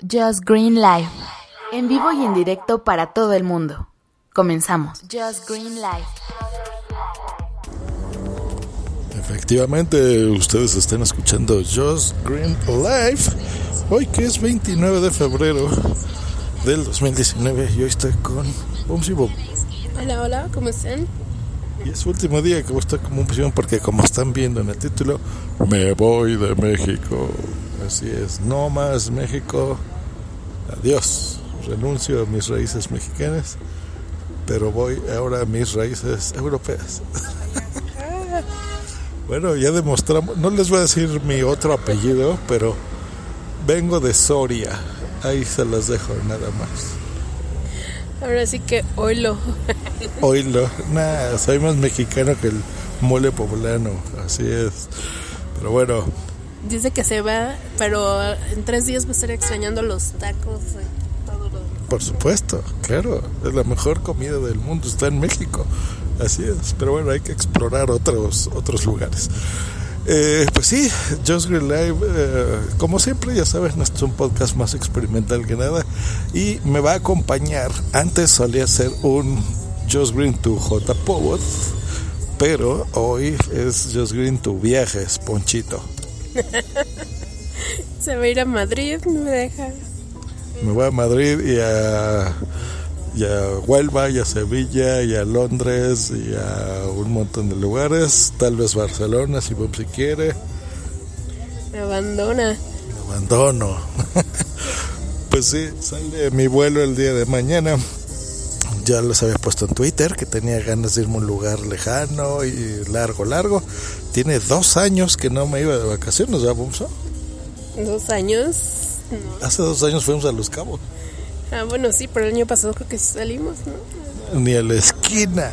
Just Green Live. En vivo y en directo para todo el mundo. Comenzamos. Just Green Live. Efectivamente, ustedes están escuchando Just Green Live. Hoy que es 29 de febrero del 2019 y hoy estoy con Bumsy Boom. Hola, hola, ¿cómo están? Y es su último día que voy a estar como un pasión porque como están viendo en el título, me voy de México. Así es, no más México. Adiós. Renuncio a mis raíces mexicanas, pero voy ahora a mis raíces europeas. bueno, ya demostramos, no les voy a decir mi otro apellido, pero vengo de Soria. Ahí se las dejo nada más. Ahora sí que oilo. Oilo, nada, soy más mexicano que el mole poblano, así es. Pero bueno, Dice que se va, pero en tres días va a estar extrañando los tacos por supuesto, claro, es la mejor comida del mundo, está en México, así es. Pero bueno, hay que explorar otros, otros lugares. Eh, pues sí, Just Green Live, eh, como siempre, ya sabes, no es un podcast más experimental que nada. Y me va a acompañar. Antes solía ser un Just Green to J. Powell, pero hoy es Just Green to Viajes, Ponchito. Se va a ir a Madrid, no me deja. Me voy a Madrid y a, y a Huelva, y a Sevilla, y a Londres, y a un montón de lugares. Tal vez Barcelona, si Bob si quiere. Me abandona. Me abandono. pues sí, sale mi vuelo el día de mañana. Ya les había puesto en Twitter que tenía ganas de irme a un lugar lejano y largo, largo. Tiene dos años que no me iba de vacaciones, ¿ya, Bumso? Dos años. No. Hace dos años fuimos a Los Cabos. Ah, bueno, sí, pero el año pasado creo que salimos, ¿no? Ni a la esquina.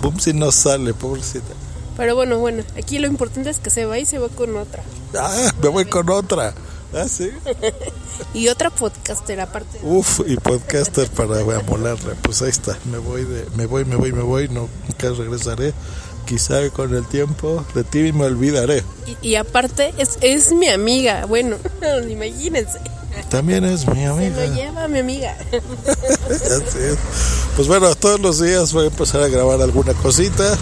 Bumsi no sale, pobrecita. Pero bueno, bueno, aquí lo importante es que se va y se va con otra. Ah, me voy con otra. Ah, sí. Y otra podcaster aparte. Uf, y podcaster para amolarla. Pues ahí está. Me voy, de, me voy, me voy, me voy. No, nunca regresaré. Quizá con el tiempo de ti me olvidaré. Y, y aparte es, es mi amiga, bueno, imagínense. También es mi Se amiga. lo lleva mi amiga. Así es. Pues bueno, todos los días voy a empezar a grabar alguna cosita.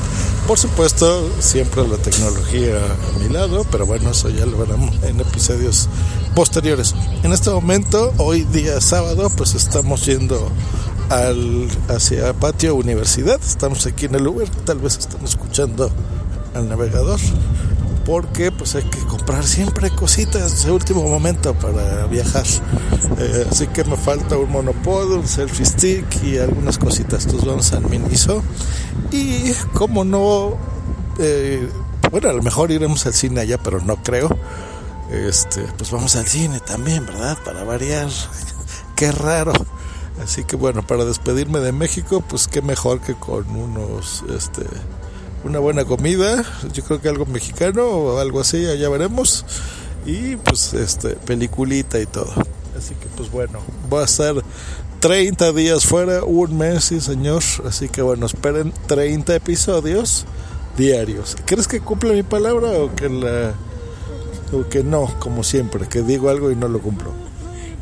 Por supuesto, siempre la tecnología a mi lado, pero bueno, eso ya lo veremos en episodios posteriores. En este momento, hoy día sábado, pues estamos yendo al hacia Patio Universidad. Estamos aquí en el Uber, tal vez están escuchando al navegador. Porque pues hay que comprar siempre cositas de último momento para viajar. Eh, así que me falta un monopod, un selfie stick y algunas cositas. Entonces vamos al Miniso. Y como no, eh, bueno, a lo mejor iremos al cine allá, pero no creo. Este, pues vamos al cine también, ¿verdad? Para variar. Qué raro. Así que bueno, para despedirme de México, pues qué mejor que con unos, este, una buena comida. Yo creo que algo mexicano o algo así, allá veremos. Y pues, este, peliculita y todo. Así que pues bueno, voy a estar 30 días fuera, un mes, sí señor. Así que bueno, esperen 30 episodios diarios. ¿Crees que cumple mi palabra o que la o que no, como siempre, que digo algo y no lo cumplo?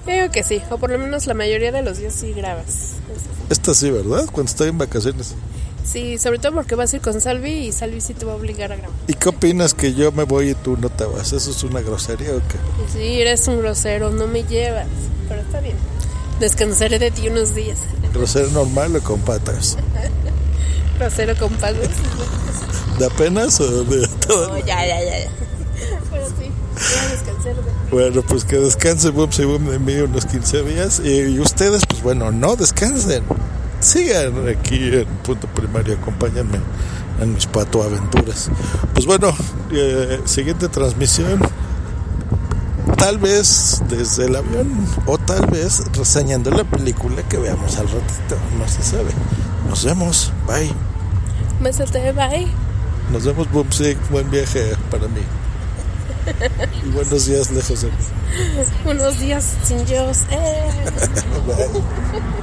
Yo digo que sí, o por lo menos la mayoría de los días sí grabas. Esta sí, ¿verdad? Cuando estoy en vacaciones. Sí, sobre todo porque vas a ir con Salvi y Salvi sí te va a obligar a grabar. ¿Y qué opinas que yo me voy y tú no te vas? ¿Eso es una grosería o qué? Sí, eres un grosero, no me llevas, pero está bien. Descansaré de ti unos días. ¿Grosero normal o con patas? Grosero con palos. ¿De apenas o de todo? No, ya, ya, ya. ya. Pero sí, voy a descansar de ti. Bueno, pues que descanse Boom y Boom de mí unos 15 días. Y, y ustedes, pues bueno, no descansen. Sigan aquí en Punto Primario, acompáñenme en mis pato aventuras. Pues bueno, eh, siguiente transmisión. Tal vez desde el avión o tal vez reseñando la película que veamos al ratito, no se sabe. Nos vemos, bye. Bésate, bye. Nos vemos, Boom buen viaje para mí. Y buenos días lejos de mí. Unos días sin Dios. Eh. Bye.